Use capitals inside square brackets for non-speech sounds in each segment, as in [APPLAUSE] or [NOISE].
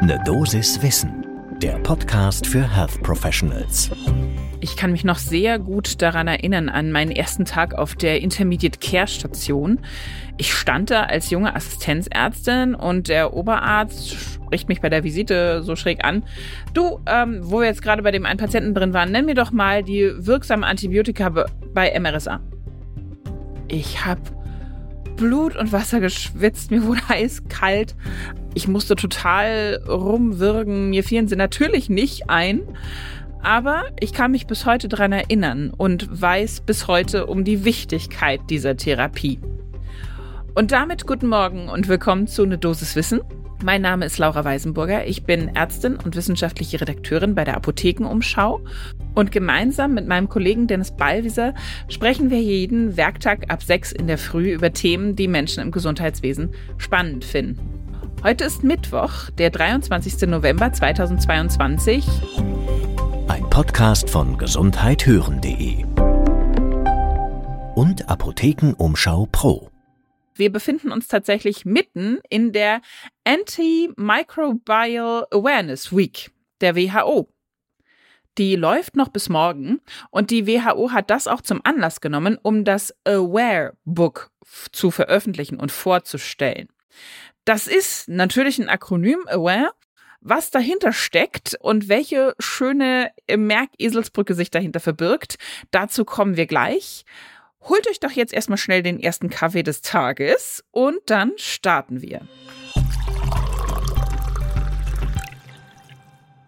Ne Dosis Wissen, der Podcast für Health Professionals. Ich kann mich noch sehr gut daran erinnern an meinen ersten Tag auf der Intermediate Care Station. Ich stand da als junge Assistenzärztin und der Oberarzt spricht mich bei der Visite so schräg an. Du, ähm, wo wir jetzt gerade bei dem einen Patienten drin waren, nenn mir doch mal die wirksamen Antibiotika bei MRSA. Ich habe Blut und Wasser geschwitzt, mir wurde [LAUGHS] eiskalt. Ich musste total rumwirken, mir fielen sie natürlich nicht ein. Aber ich kann mich bis heute daran erinnern und weiß bis heute um die Wichtigkeit dieser Therapie. Und damit guten Morgen und willkommen zu Ne Dosis Wissen. Mein Name ist Laura Weisenburger. Ich bin Ärztin und wissenschaftliche Redakteurin bei der Apothekenumschau. Und gemeinsam mit meinem Kollegen Dennis Ballwieser sprechen wir jeden Werktag ab sechs in der Früh über Themen, die Menschen im Gesundheitswesen spannend finden. Heute ist Mittwoch, der 23. November 2022. Ein Podcast von gesundheithören.de und Apothekenumschau Pro. Wir befinden uns tatsächlich mitten in der Antimicrobial Awareness Week der WHO. Die läuft noch bis morgen und die WHO hat das auch zum Anlass genommen, um das Aware Book zu veröffentlichen und vorzustellen. Das ist natürlich ein Akronym Aware. Was dahinter steckt und welche schöne Merkeselsbrücke sich dahinter verbirgt, dazu kommen wir gleich. Holt euch doch jetzt erstmal schnell den ersten Kaffee des Tages und dann starten wir.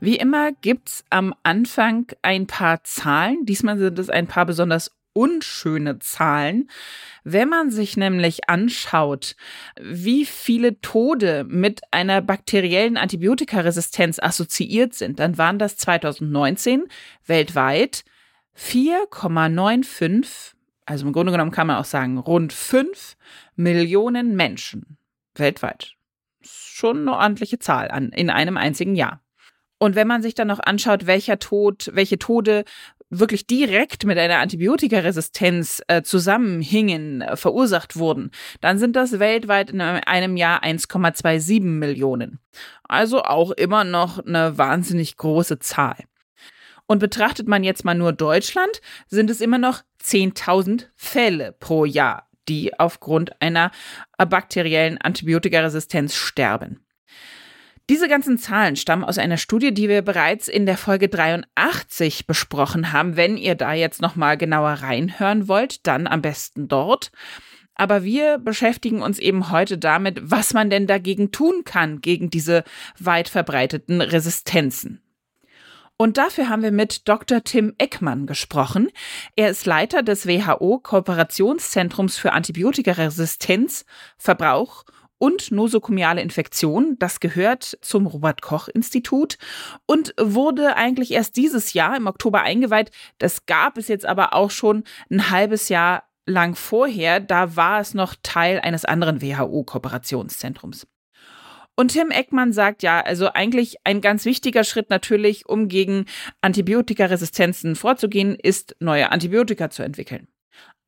Wie immer gibt's am Anfang ein paar Zahlen. Diesmal sind es ein paar besonders unschöne Zahlen. Wenn man sich nämlich anschaut, wie viele Tode mit einer bakteriellen Antibiotikaresistenz assoziiert sind, dann waren das 2019 weltweit 4,95 also im Grunde genommen kann man auch sagen, rund fünf Millionen Menschen weltweit. Schon eine ordentliche Zahl an, in einem einzigen Jahr. Und wenn man sich dann noch anschaut, welcher Tod, welche Tode wirklich direkt mit einer Antibiotikaresistenz äh, zusammenhingen, äh, verursacht wurden, dann sind das weltweit in einem Jahr 1,27 Millionen. Also auch immer noch eine wahnsinnig große Zahl. Und betrachtet man jetzt mal nur Deutschland, sind es immer noch 10.000 Fälle pro Jahr, die aufgrund einer bakteriellen Antibiotikaresistenz sterben. Diese ganzen Zahlen stammen aus einer Studie, die wir bereits in der Folge 83 besprochen haben. Wenn ihr da jetzt noch mal genauer reinhören wollt, dann am besten dort. Aber wir beschäftigen uns eben heute damit, was man denn dagegen tun kann, gegen diese weit verbreiteten Resistenzen. Und dafür haben wir mit Dr. Tim Eckmann gesprochen. Er ist Leiter des WHO Kooperationszentrums für Antibiotikaresistenz, Verbrauch und nosokomiale Infektion. Das gehört zum Robert Koch Institut und wurde eigentlich erst dieses Jahr im Oktober eingeweiht. Das gab es jetzt aber auch schon ein halbes Jahr lang vorher. Da war es noch Teil eines anderen WHO-Kooperationszentrums. Und Tim Eckmann sagt ja, also eigentlich ein ganz wichtiger Schritt natürlich, um gegen Antibiotikaresistenzen vorzugehen, ist neue Antibiotika zu entwickeln.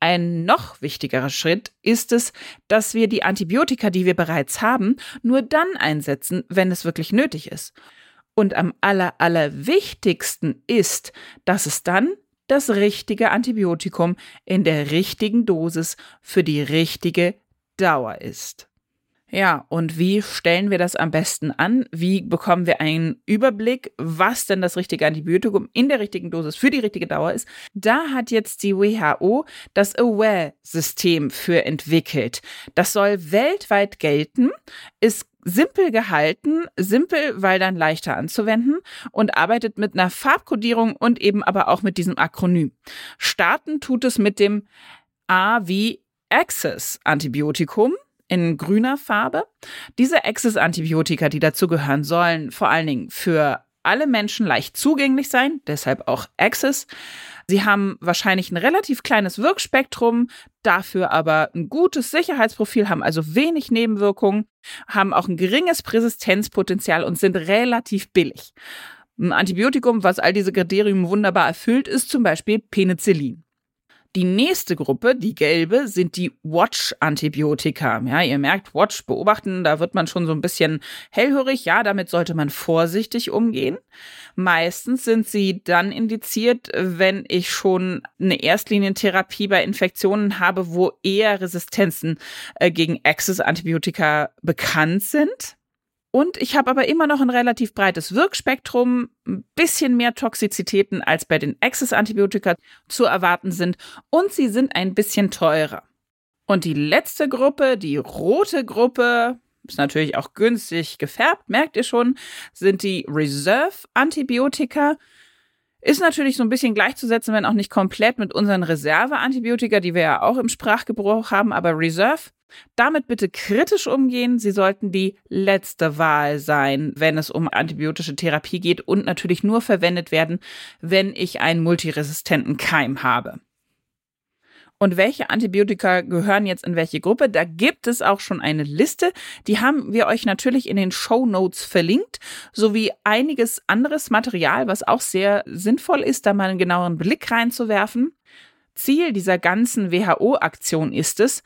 Ein noch wichtigerer Schritt ist es, dass wir die Antibiotika, die wir bereits haben, nur dann einsetzen, wenn es wirklich nötig ist. Und am aller, aller wichtigsten ist, dass es dann das richtige Antibiotikum in der richtigen Dosis für die richtige Dauer ist. Ja, und wie stellen wir das am besten an? Wie bekommen wir einen Überblick, was denn das richtige Antibiotikum in der richtigen Dosis für die richtige Dauer ist? Da hat jetzt die WHO das Aware-System für entwickelt. Das soll weltweit gelten, ist simpel gehalten, simpel, weil dann leichter anzuwenden und arbeitet mit einer Farbkodierung und eben aber auch mit diesem Akronym. Starten tut es mit dem A wie Access Antibiotikum in grüner Farbe. Diese Access-Antibiotika, die dazugehören, sollen vor allen Dingen für alle Menschen leicht zugänglich sein, deshalb auch Access. Sie haben wahrscheinlich ein relativ kleines Wirkspektrum, dafür aber ein gutes Sicherheitsprofil, haben also wenig Nebenwirkungen, haben auch ein geringes Präsistenzpotenzial und sind relativ billig. Ein Antibiotikum, was all diese Kriterien wunderbar erfüllt, ist zum Beispiel Penicillin. Die nächste Gruppe, die gelbe, sind die Watch-Antibiotika. Ja, ihr merkt, Watch beobachten, da wird man schon so ein bisschen hellhörig. Ja, damit sollte man vorsichtig umgehen. Meistens sind sie dann indiziert, wenn ich schon eine Erstlinientherapie bei Infektionen habe, wo eher Resistenzen äh, gegen Access-Antibiotika bekannt sind. Und ich habe aber immer noch ein relativ breites Wirkspektrum, ein bisschen mehr Toxizitäten als bei den Access-Antibiotika zu erwarten sind und sie sind ein bisschen teurer. Und die letzte Gruppe, die rote Gruppe, ist natürlich auch günstig gefärbt, merkt ihr schon, sind die Reserve-Antibiotika. Ist natürlich so ein bisschen gleichzusetzen, wenn auch nicht komplett mit unseren Reserve-Antibiotika, die wir ja auch im Sprachgebrauch haben, aber Reserve damit bitte kritisch umgehen. Sie sollten die letzte Wahl sein, wenn es um antibiotische Therapie geht und natürlich nur verwendet werden, wenn ich einen multiresistenten Keim habe. Und welche Antibiotika gehören jetzt in welche Gruppe? Da gibt es auch schon eine Liste. Die haben wir euch natürlich in den Show Notes verlinkt, sowie einiges anderes Material, was auch sehr sinnvoll ist, da mal einen genaueren Blick reinzuwerfen. Ziel dieser ganzen WHO-Aktion ist es,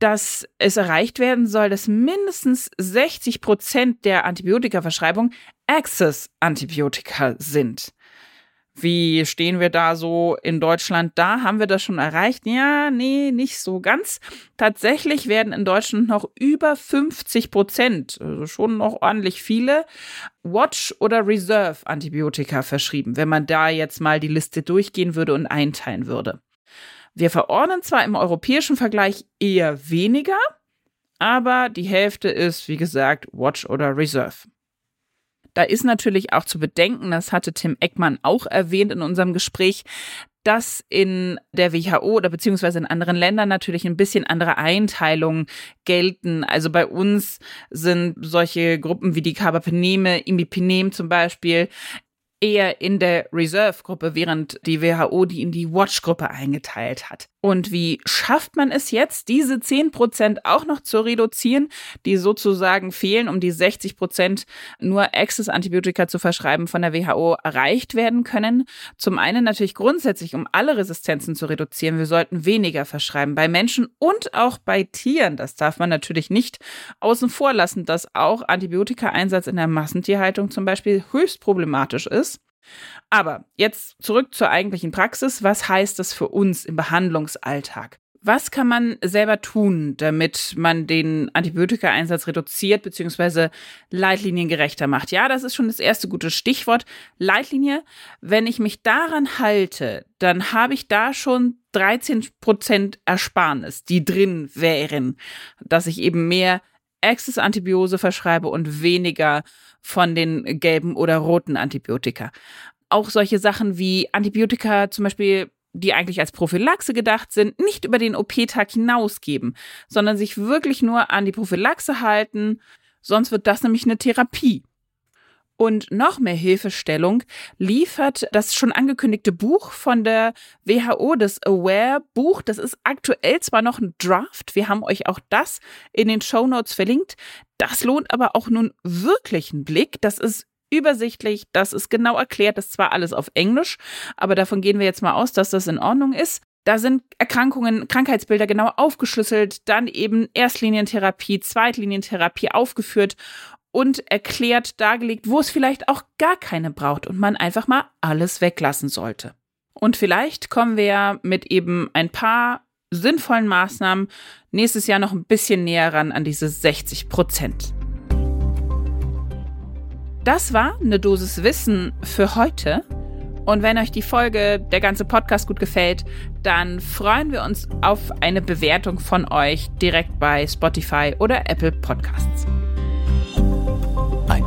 dass es erreicht werden soll, dass mindestens 60 Prozent der Antibiotikaverschreibung Access-Antibiotika sind. Wie stehen wir da so in Deutschland? Da haben wir das schon erreicht. Ja, nee, nicht so ganz. Tatsächlich werden in Deutschland noch über 50 Prozent, also schon noch ordentlich viele, Watch- oder Reserve-Antibiotika verschrieben, wenn man da jetzt mal die Liste durchgehen würde und einteilen würde. Wir verordnen zwar im europäischen Vergleich eher weniger, aber die Hälfte ist, wie gesagt, Watch oder Reserve. Da ist natürlich auch zu bedenken, das hatte Tim Eckmann auch erwähnt in unserem Gespräch, dass in der WHO oder beziehungsweise in anderen Ländern natürlich ein bisschen andere Einteilungen gelten. Also bei uns sind solche Gruppen wie die Carbapeneme, Imipinem zum Beispiel eher in der Reserve-Gruppe, während die WHO die in die Watch-Gruppe eingeteilt hat. Und wie schafft man es jetzt, diese 10% auch noch zu reduzieren, die sozusagen fehlen, um die 60% nur Access-Antibiotika zu verschreiben von der WHO erreicht werden können? Zum einen natürlich grundsätzlich, um alle Resistenzen zu reduzieren. Wir sollten weniger verschreiben bei Menschen und auch bei Tieren. Das darf man natürlich nicht außen vor lassen, dass auch Antibiotika-Einsatz in der Massentierhaltung zum Beispiel höchst problematisch ist. Aber jetzt zurück zur eigentlichen Praxis. Was heißt das für uns im Behandlungsalltag? Was kann man selber tun, damit man den Antibiotika-Einsatz reduziert bzw. leitliniengerechter macht? Ja, das ist schon das erste gute Stichwort. Leitlinie. Wenn ich mich daran halte, dann habe ich da schon 13 Prozent Ersparnis, die drin wären, dass ich eben mehr Access-Antibiose verschreibe und weniger von den gelben oder roten Antibiotika. Auch solche Sachen wie Antibiotika zum Beispiel die eigentlich als Prophylaxe gedacht sind, nicht über den OP-Tag hinausgeben, sondern sich wirklich nur an die Prophylaxe halten, sonst wird das nämlich eine Therapie. Und noch mehr Hilfestellung liefert das schon angekündigte Buch von der WHO, das Aware-Buch. Das ist aktuell zwar noch ein Draft, wir haben euch auch das in den Show Notes verlinkt. Das lohnt aber auch nun wirklich einen Blick. Das ist übersichtlich, das ist genau erklärt, das ist zwar alles auf Englisch, aber davon gehen wir jetzt mal aus, dass das in Ordnung ist. Da sind Erkrankungen, Krankheitsbilder genau aufgeschlüsselt, dann eben Erstlinientherapie, Zweitlinientherapie aufgeführt und erklärt, dargelegt, wo es vielleicht auch gar keine braucht und man einfach mal alles weglassen sollte. Und vielleicht kommen wir ja mit eben ein paar sinnvollen Maßnahmen nächstes Jahr noch ein bisschen näher ran an diese 60 Prozent. Das war eine Dosis Wissen für heute. Und wenn euch die Folge, der ganze Podcast gut gefällt, dann freuen wir uns auf eine Bewertung von euch direkt bei Spotify oder Apple Podcasts.